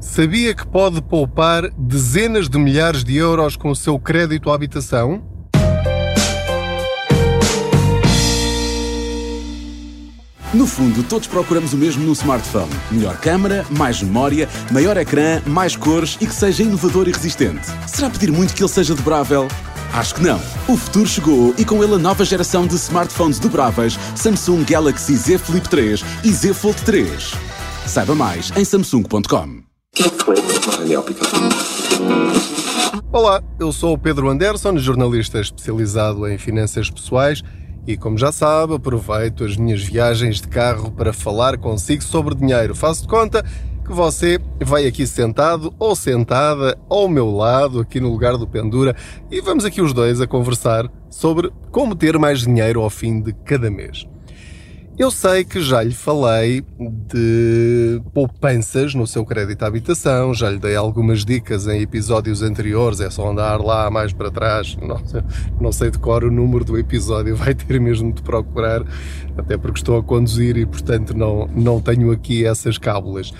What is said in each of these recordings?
Sabia que pode poupar dezenas de milhares de euros com o seu crédito à habitação? No fundo, todos procuramos o mesmo no smartphone: melhor câmera, mais memória, maior ecrã, mais cores e que seja inovador e resistente. Será pedir muito que ele seja dobrável? Acho que não. O futuro chegou e com ele a nova geração de smartphones dobráveis Samsung Galaxy Z Flip 3 e Z Fold 3. Saiba mais em samsung.com. Olá, eu sou o Pedro Anderson, jornalista especializado em finanças pessoais e, como já sabe, aproveito as minhas viagens de carro para falar consigo sobre dinheiro. Faço de conta que você vai aqui sentado ou sentada ao meu lado, aqui no lugar do Pendura, e vamos aqui os dois a conversar sobre como ter mais dinheiro ao fim de cada mês. Eu sei que já lhe falei de poupanças no seu crédito à habitação, já lhe dei algumas dicas em episódios anteriores, é só andar lá mais para trás, não, não sei de cor o número do episódio, vai ter mesmo de procurar, até porque estou a conduzir e portanto não, não tenho aqui essas cábulas.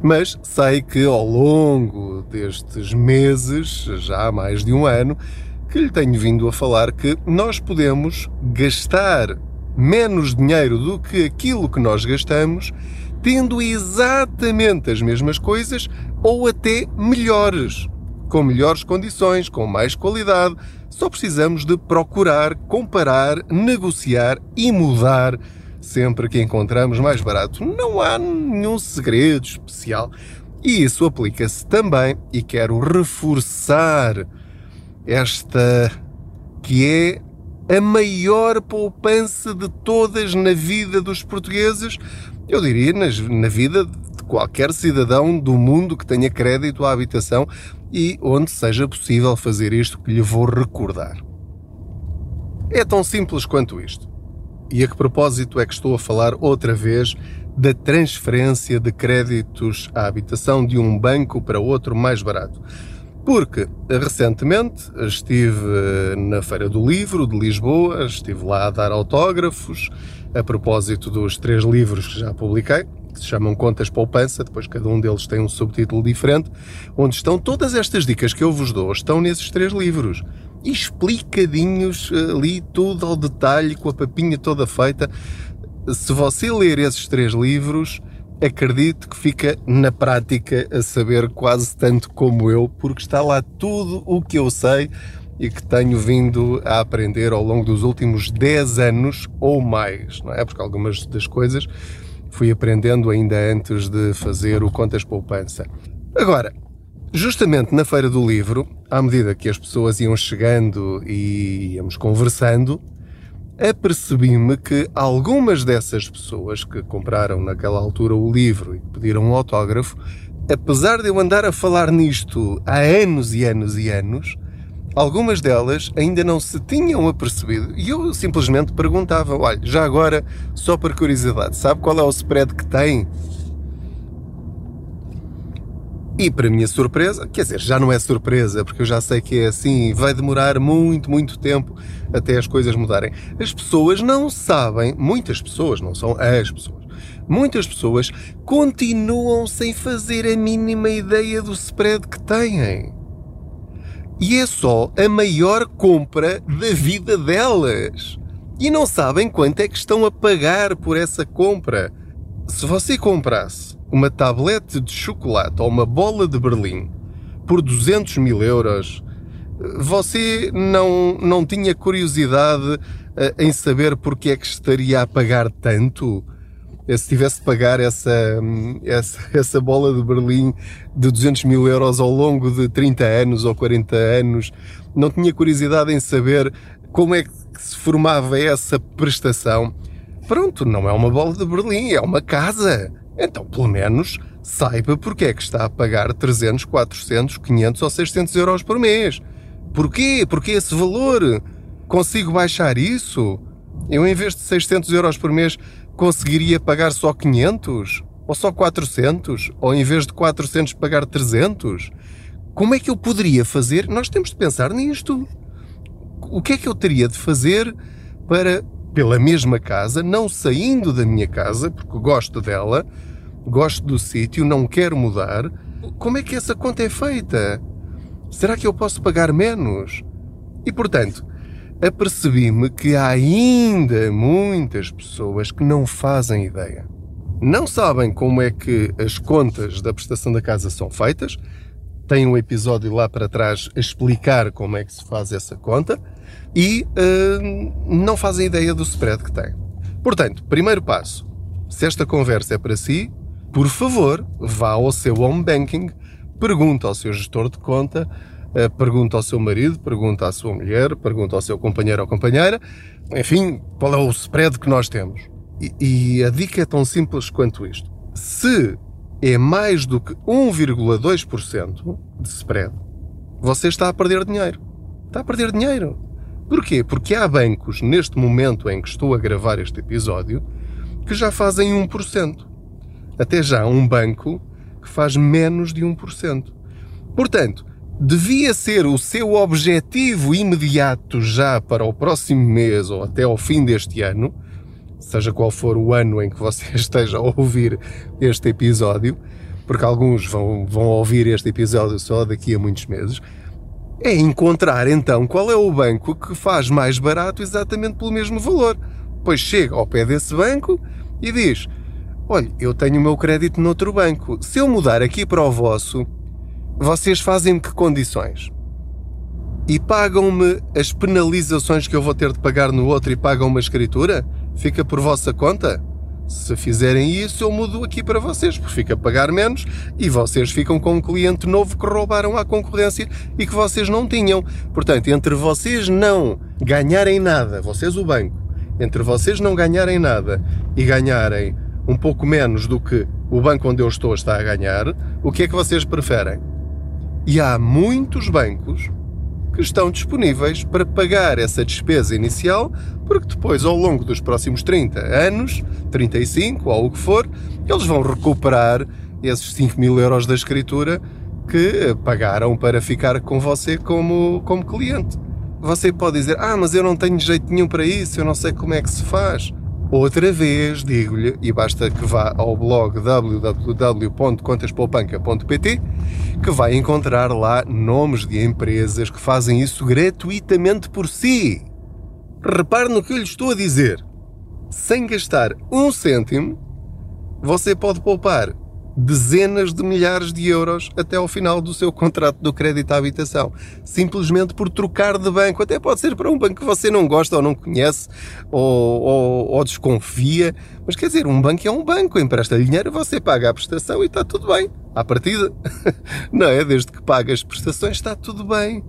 Mas sei que ao longo destes meses, já há mais de um ano, que lhe tenho vindo a falar que nós podemos gastar menos dinheiro do que aquilo que nós gastamos, tendo exatamente as mesmas coisas ou até melhores, com melhores condições, com mais qualidade. Só precisamos de procurar, comparar, negociar e mudar sempre que encontramos mais barato. Não há nenhum segredo especial. E isso aplica-se também, e quero reforçar esta que é a maior poupança de todas na vida dos portugueses, eu diria na vida de qualquer cidadão do mundo que tenha crédito à habitação e onde seja possível fazer isto que lhe vou recordar. É tão simples quanto isto. E a que propósito é que estou a falar outra vez da transferência de créditos à habitação de um banco para outro mais barato? Porque recentemente estive na Feira do Livro de Lisboa, estive lá a dar autógrafos a propósito dos três livros que já publiquei, que se chamam Contas Poupança, depois cada um deles tem um subtítulo diferente, onde estão todas estas dicas que eu vos dou, estão nesses três livros. Explicadinhos ali, tudo ao detalhe, com a papinha toda feita. Se você ler esses três livros, acredito que fica na prática a saber quase tanto como eu, porque está lá tudo o que eu sei e que tenho vindo a aprender ao longo dos últimos 10 anos ou mais, não é? Porque algumas das coisas fui aprendendo ainda antes de fazer o Contas Poupança. Agora, justamente na Feira do Livro, à medida que as pessoas iam chegando e íamos conversando, apercebi-me que algumas dessas pessoas que compraram naquela altura o livro e pediram um autógrafo, apesar de eu andar a falar nisto há anos e anos e anos, algumas delas ainda não se tinham apercebido. E eu simplesmente perguntava: olha, já agora, só por curiosidade, sabe qual é o spread que tem e para minha surpresa, quer dizer, já não é surpresa, porque eu já sei que é assim, vai demorar muito, muito tempo até as coisas mudarem. As pessoas não sabem, muitas pessoas, não são as pessoas, muitas pessoas continuam sem fazer a mínima ideia do spread que têm. E é só a maior compra da vida delas. E não sabem quanto é que estão a pagar por essa compra. Se você comprasse uma tablete de chocolate ou uma bola de Berlim por 200 mil euros, você não, não tinha curiosidade eh, em saber porque é que estaria a pagar tanto? Eh, se tivesse de pagar essa, essa, essa bola de Berlim de 200 mil euros ao longo de 30 anos ou 40 anos, não tinha curiosidade em saber como é que se formava essa prestação? Pronto, não é uma bola de Berlim, é uma casa. Então, pelo menos, saiba porque é que está a pagar 300, 400, 500 ou 600 euros por mês. Porquê? Porque esse valor? Consigo baixar isso? Eu, em vez de 600 euros por mês, conseguiria pagar só 500? Ou só 400? Ou em vez de 400 pagar 300? Como é que eu poderia fazer? Nós temos de pensar nisto. O que é que eu teria de fazer para, pela mesma casa, não saindo da minha casa, porque gosto dela, gosto do sítio, não quero mudar. Como é que essa conta é feita? Será que eu posso pagar menos? E portanto, apercebi-me que há ainda muitas pessoas que não fazem ideia. Não sabem como é que as contas da prestação da casa são feitas. Tem um episódio lá para trás a explicar como é que se faz essa conta e uh, não fazem ideia do spread que tem. Portanto, primeiro passo: se esta conversa é para si, por favor, vá ao seu home banking, pergunta ao seu gestor de conta, uh, pergunta ao seu marido, pergunta à sua mulher, pergunta ao seu companheiro ou companheira, enfim, qual é o spread que nós temos. E, e a dica é tão simples quanto isto. Se é mais do que 1,2% de spread, você está a perder dinheiro. Está a perder dinheiro. Porquê? Porque há bancos, neste momento em que estou a gravar este episódio, que já fazem 1%. Até já um banco que faz menos de 1%. Portanto, devia ser o seu objetivo imediato já para o próximo mês ou até ao fim deste ano seja qual for o ano em que você esteja a ouvir este episódio, porque alguns vão, vão ouvir este episódio só daqui a muitos meses, é encontrar então qual é o banco que faz mais barato exatamente pelo mesmo valor. Pois chega ao pé desse banco e diz: Olha, eu tenho o meu crédito noutro banco. Se eu mudar aqui para o vosso, vocês fazem-me que condições? E pagam-me as penalizações que eu vou ter de pagar no outro e pagam uma escritura? Fica por vossa conta? Se fizerem isso, eu mudo aqui para vocês, porque fica a pagar menos e vocês ficam com um cliente novo que roubaram à concorrência e que vocês não tinham. Portanto, entre vocês não ganharem nada, vocês o banco, entre vocês não ganharem nada e ganharem um pouco menos do que o banco onde eu estou está a ganhar, o que é que vocês preferem? E há muitos bancos que estão disponíveis para pagar essa despesa inicial, porque depois, ao longo dos próximos 30 anos, 35 ou o que for, eles vão recuperar esses 5 mil euros da escritura que pagaram para ficar com você como, como cliente. Você pode dizer, ah, mas eu não tenho jeito nenhum para isso, eu não sei como é que se faz. Outra vez, digo-lhe, e basta que vá ao blog www.contaspoupanca.pt, que vai encontrar lá nomes de empresas que fazem isso gratuitamente por si. Repare no que eu lhe estou a dizer. Sem gastar um cêntimo, você pode poupar dezenas de milhares de euros até ao final do seu contrato do crédito à habitação. Simplesmente por trocar de banco. Até pode ser para um banco que você não gosta ou não conhece ou, ou, ou desconfia. Mas quer dizer, um banco é um banco. Empresta dinheiro, você paga a prestação e está tudo bem. À partida. Não é? Desde que paga as prestações está tudo bem.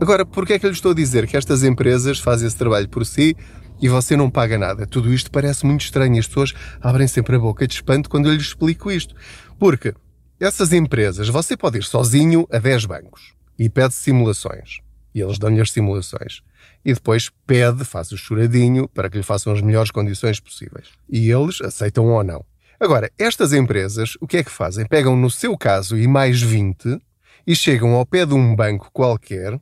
Agora, porquê é que eu lhe estou a dizer que estas empresas fazem esse trabalho por si e você não paga nada. Tudo isto parece muito estranho. As pessoas abrem sempre a boca de espanto quando eu lhes explico isto. Porque essas empresas, você pode ir sozinho a 10 bancos e pede simulações. E eles dão-lhe as simulações. E depois pede, faz o choradinho para que lhe façam as melhores condições possíveis. E eles aceitam ou não. Agora, estas empresas, o que é que fazem? Pegam no seu caso e mais 20 e chegam ao pé de um banco qualquer.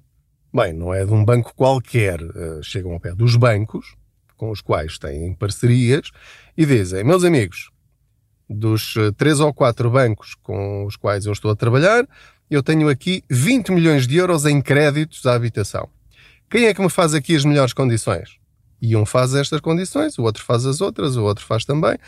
Bem, não é de um banco qualquer, eh, chegam ao pé dos bancos com os quais têm parcerias e dizem, meus amigos, dos eh, três ou quatro bancos com os quais eu estou a trabalhar, eu tenho aqui 20 milhões de euros em créditos à habitação. Quem é que me faz aqui as melhores condições? E um faz estas condições, o outro faz as outras, o outro faz também.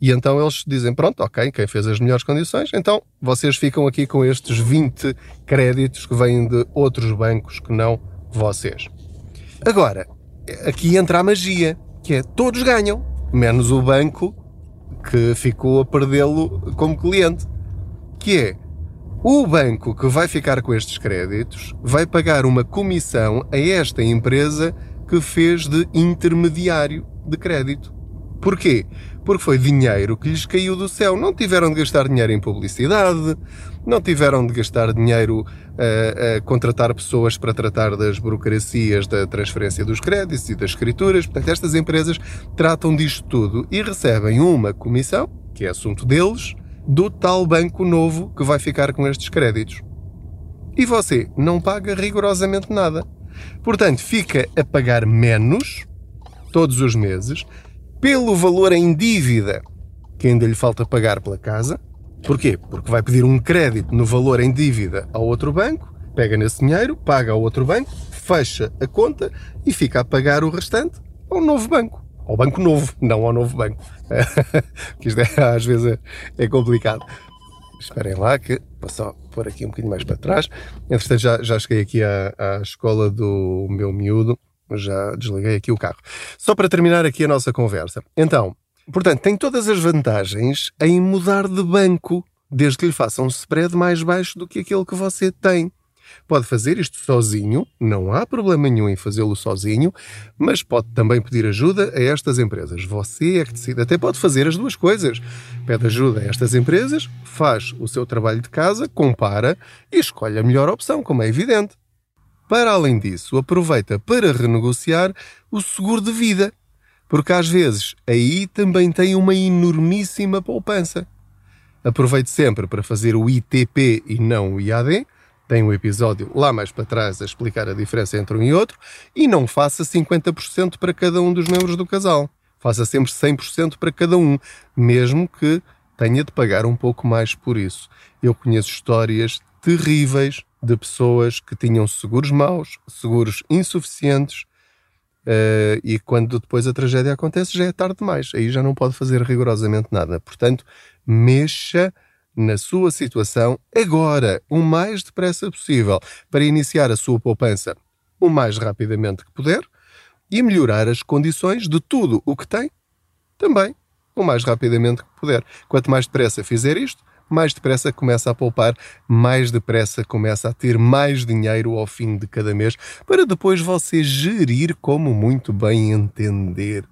E então eles dizem: pronto, ok, quem fez as melhores condições, então vocês ficam aqui com estes 20 créditos que vêm de outros bancos que não vocês. Agora, aqui entra a magia, que é todos ganham, menos o banco que ficou a perdê-lo como cliente. Que é o banco que vai ficar com estes créditos vai pagar uma comissão a esta empresa que fez de intermediário de crédito. Porquê? Porque foi dinheiro que lhes caiu do céu. Não tiveram de gastar dinheiro em publicidade, não tiveram de gastar dinheiro a, a, contratar pessoas para tratar das burocracias da transferência dos créditos e das escrituras. Portanto, estas empresas tratam disto tudo e recebem uma comissão, que é assunto deles, do tal banco novo que vai ficar com estes créditos. E você não paga rigorosamente nada. Portanto, fica a pagar menos todos os meses pelo valor em dívida que ainda lhe falta pagar pela casa. Porquê? Porque vai pedir um crédito no valor em dívida ao outro banco, pega nesse dinheiro, paga ao outro banco, fecha a conta e fica a pagar o restante ao novo banco. Ao banco novo, não ao novo banco. que isto é, às vezes é, é complicado. Esperem lá que vou só pôr aqui um bocadinho mais para trás. Entretanto, já, já cheguei aqui à, à escola do meu miúdo. Já desliguei aqui o carro. Só para terminar aqui a nossa conversa. Então, portanto, tem todas as vantagens em mudar de banco, desde que lhe façam um spread mais baixo do que aquele que você tem. Pode fazer isto sozinho, não há problema nenhum em fazê-lo sozinho, mas pode também pedir ajuda a estas empresas. Você é que decide. Até pode fazer as duas coisas. Pede ajuda a estas empresas, faz o seu trabalho de casa, compara e escolhe a melhor opção, como é evidente. Para além disso, aproveita para renegociar o seguro de vida, porque às vezes aí também tem uma enormíssima poupança. Aproveite sempre para fazer o ITP e não o IAD tem um episódio lá mais para trás a explicar a diferença entre um e outro, e não faça 50% para cada um dos membros do casal. Faça sempre 100% para cada um, mesmo que tenha de pagar um pouco mais por isso. Eu conheço histórias terríveis de pessoas que tinham seguros maus, seguros insuficientes, uh, e quando depois a tragédia acontece já é tarde demais. Aí já não pode fazer rigorosamente nada. Portanto, mexa na sua situação agora, o mais depressa possível, para iniciar a sua poupança o mais rapidamente que puder e melhorar as condições de tudo o que tem também o mais rapidamente que puder. Quanto mais depressa fizer isto, mais depressa começa a poupar, mais depressa começa a ter mais dinheiro ao fim de cada mês, para depois você gerir como muito bem entender.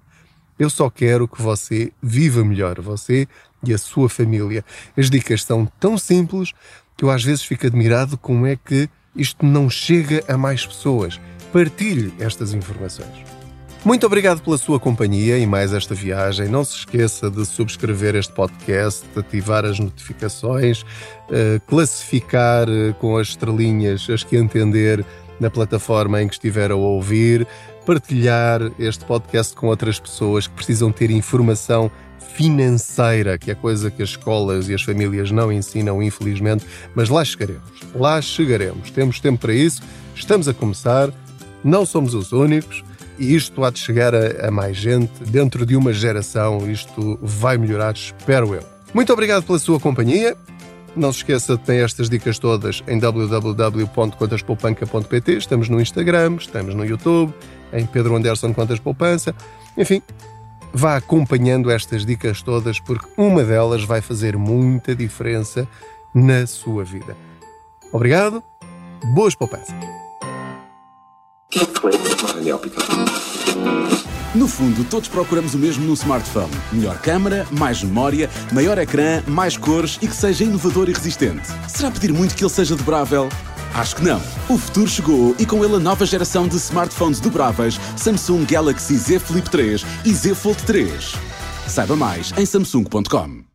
Eu só quero que você viva melhor, você e a sua família. As dicas são tão simples que eu às vezes fico admirado como é que isto não chega a mais pessoas. Partilhe estas informações. Muito obrigado pela sua companhia e mais esta viagem. Não se esqueça de subscrever este podcast, ativar as notificações, eh, classificar eh, com as estrelinhas as que entender na plataforma em que estiver a ouvir, partilhar este podcast com outras pessoas que precisam ter informação financeira, que é coisa que as escolas e as famílias não ensinam, infelizmente, mas lá chegaremos. Lá chegaremos. Temos tempo para isso, estamos a começar, não somos os únicos e isto há de chegar a, a mais gente. Dentro de uma geração, isto vai melhorar, espero eu. Muito obrigado pela sua companhia. Não se esqueça de ter estas dicas todas em www.contaspoupanca.pt. Estamos no Instagram, estamos no YouTube, em Pedro Anderson Contas Poupança. Enfim, vá acompanhando estas dicas todas, porque uma delas vai fazer muita diferença na sua vida. Obrigado, boas poupanças. No fundo, todos procuramos o mesmo no smartphone: melhor câmara, mais memória, maior ecrã, mais cores e que seja inovador e resistente. Será pedir muito que ele seja dobrável? Acho que não. O futuro chegou e com ele a nova geração de smartphones dobráveis Samsung Galaxy Z Flip 3 e Z Fold 3. Saiba mais em samsung.com.